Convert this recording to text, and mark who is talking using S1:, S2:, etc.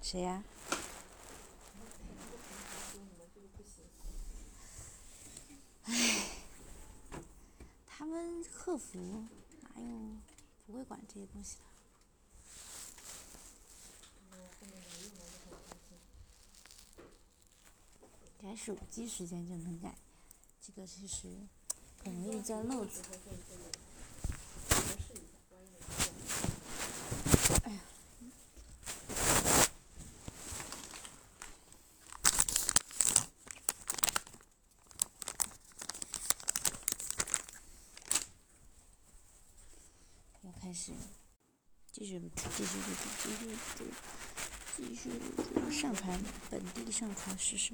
S1: 谁呀？唉，他们客服哪有不会管这些东西的？改手机时间就能改，这个其实很容易钻漏子。开始，继续继续继续继续继续上传本地上传试试。